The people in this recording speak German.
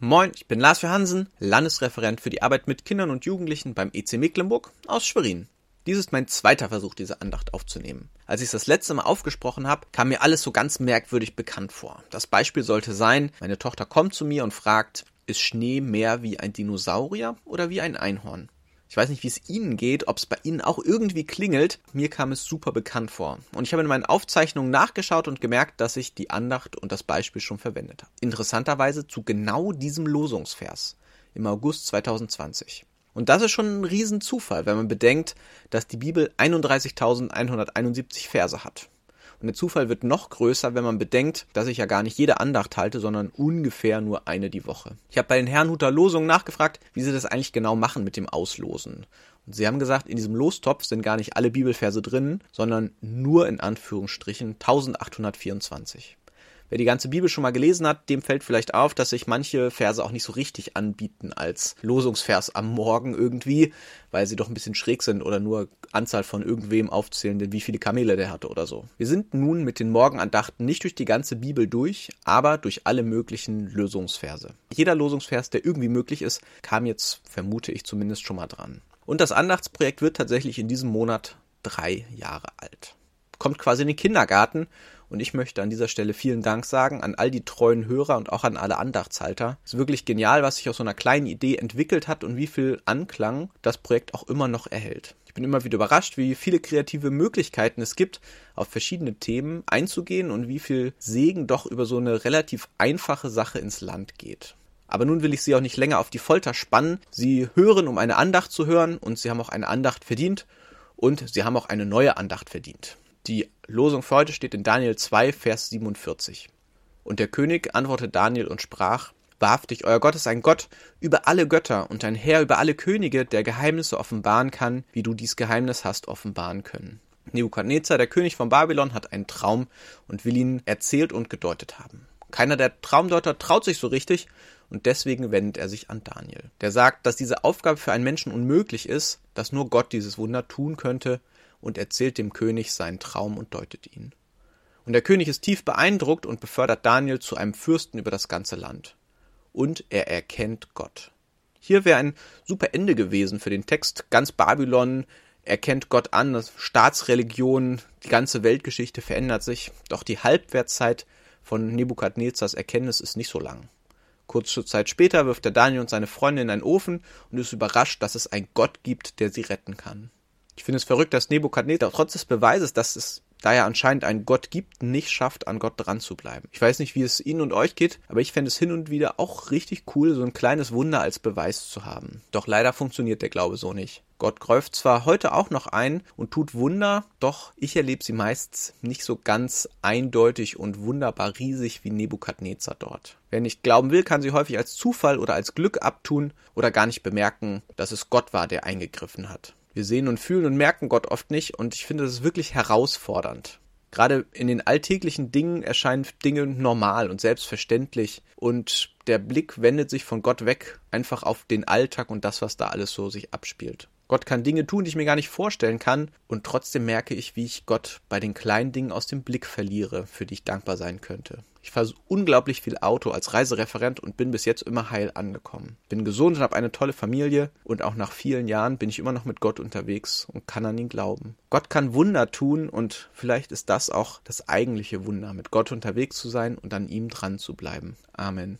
Moin, ich bin Lars Johansen, Landesreferent für die Arbeit mit Kindern und Jugendlichen beim EC Mecklenburg aus Schwerin. Dies ist mein zweiter Versuch, diese Andacht aufzunehmen. Als ich es das letzte Mal aufgesprochen habe, kam mir alles so ganz merkwürdig bekannt vor. Das Beispiel sollte sein, meine Tochter kommt zu mir und fragt, ist Schnee mehr wie ein Dinosaurier oder wie ein Einhorn? Ich weiß nicht, wie es Ihnen geht, ob es bei Ihnen auch irgendwie klingelt. Mir kam es super bekannt vor. Und ich habe in meinen Aufzeichnungen nachgeschaut und gemerkt, dass ich die Andacht und das Beispiel schon verwendet habe. Interessanterweise zu genau diesem Losungsvers im August 2020. Und das ist schon ein Riesenzufall, wenn man bedenkt, dass die Bibel 31.171 Verse hat. Und der Zufall wird noch größer, wenn man bedenkt, dass ich ja gar nicht jede Andacht halte, sondern ungefähr nur eine die Woche. Ich habe bei den Herrnhuter Losungen nachgefragt, wie sie das eigentlich genau machen mit dem Auslosen. Und sie haben gesagt, in diesem Lostopf sind gar nicht alle Bibelverse drin, sondern nur in Anführungsstrichen 1824. Wer die ganze Bibel schon mal gelesen hat, dem fällt vielleicht auf, dass sich manche Verse auch nicht so richtig anbieten als Losungsvers am Morgen irgendwie, weil sie doch ein bisschen schräg sind oder nur Anzahl von irgendwem aufzählen, wie viele Kamele der hatte oder so. Wir sind nun mit den Morgenandachten nicht durch die ganze Bibel durch, aber durch alle möglichen Lösungsverse. Jeder Losungsvers, der irgendwie möglich ist, kam jetzt, vermute ich zumindest, schon mal dran. Und das Andachtsprojekt wird tatsächlich in diesem Monat drei Jahre alt. Kommt quasi in den Kindergarten und ich möchte an dieser Stelle vielen Dank sagen an all die treuen Hörer und auch an alle Andachtshalter. Es ist wirklich genial, was sich aus so einer kleinen Idee entwickelt hat und wie viel Anklang das Projekt auch immer noch erhält. Ich bin immer wieder überrascht, wie viele kreative Möglichkeiten es gibt, auf verschiedene Themen einzugehen und wie viel Segen doch über so eine relativ einfache Sache ins Land geht. Aber nun will ich Sie auch nicht länger auf die Folter spannen. Sie hören, um eine Andacht zu hören und Sie haben auch eine Andacht verdient und Sie haben auch eine neue Andacht verdient. Die Losung für heute steht in Daniel 2, Vers 47. Und der König antwortete Daniel und sprach, Wahrhaftig, euer Gott ist ein Gott über alle Götter und ein Herr über alle Könige, der Geheimnisse offenbaren kann, wie du dies Geheimnis hast offenbaren können. Nebukadnezar, der König von Babylon, hat einen Traum und will ihn erzählt und gedeutet haben. Keiner der Traumdeuter traut sich so richtig und deswegen wendet er sich an Daniel. Der sagt, dass diese Aufgabe für einen Menschen unmöglich ist, dass nur Gott dieses Wunder tun könnte und erzählt dem König seinen Traum und deutet ihn. Und der König ist tief beeindruckt und befördert Daniel zu einem Fürsten über das ganze Land. Und er erkennt Gott. Hier wäre ein super Ende gewesen für den Text. Ganz Babylon erkennt Gott an, Staatsreligion, die ganze Weltgeschichte verändert sich. Doch die Halbwertszeit von Nebukadnezars Erkenntnis ist nicht so lang. Kurze Zeit später wirft er Daniel und seine Freunde in einen Ofen und ist überrascht, dass es einen Gott gibt, der sie retten kann. Ich finde es verrückt, dass Nebukadnezar trotz des Beweises, dass es da ja anscheinend einen Gott gibt, nicht schafft, an Gott dran zu bleiben. Ich weiß nicht, wie es Ihnen und euch geht, aber ich fände es hin und wieder auch richtig cool, so ein kleines Wunder als Beweis zu haben. Doch leider funktioniert der Glaube so nicht. Gott greift zwar heute auch noch ein und tut Wunder, doch ich erlebe sie meist nicht so ganz eindeutig und wunderbar riesig wie Nebukadnezar dort. Wer nicht glauben will, kann sie häufig als Zufall oder als Glück abtun oder gar nicht bemerken, dass es Gott war, der eingegriffen hat. Wir sehen und fühlen und merken Gott oft nicht und ich finde das ist wirklich herausfordernd. Gerade in den alltäglichen Dingen erscheinen Dinge normal und selbstverständlich und der Blick wendet sich von Gott weg einfach auf den Alltag und das, was da alles so sich abspielt. Gott kann Dinge tun, die ich mir gar nicht vorstellen kann, und trotzdem merke ich, wie ich Gott bei den kleinen Dingen aus dem Blick verliere, für die ich dankbar sein könnte. Ich fahre unglaublich viel Auto als Reisereferent und bin bis jetzt immer heil angekommen. Bin gesund und habe eine tolle Familie und auch nach vielen Jahren bin ich immer noch mit Gott unterwegs und kann an ihn glauben. Gott kann Wunder tun und vielleicht ist das auch das eigentliche Wunder, mit Gott unterwegs zu sein und an ihm dran zu bleiben. Amen.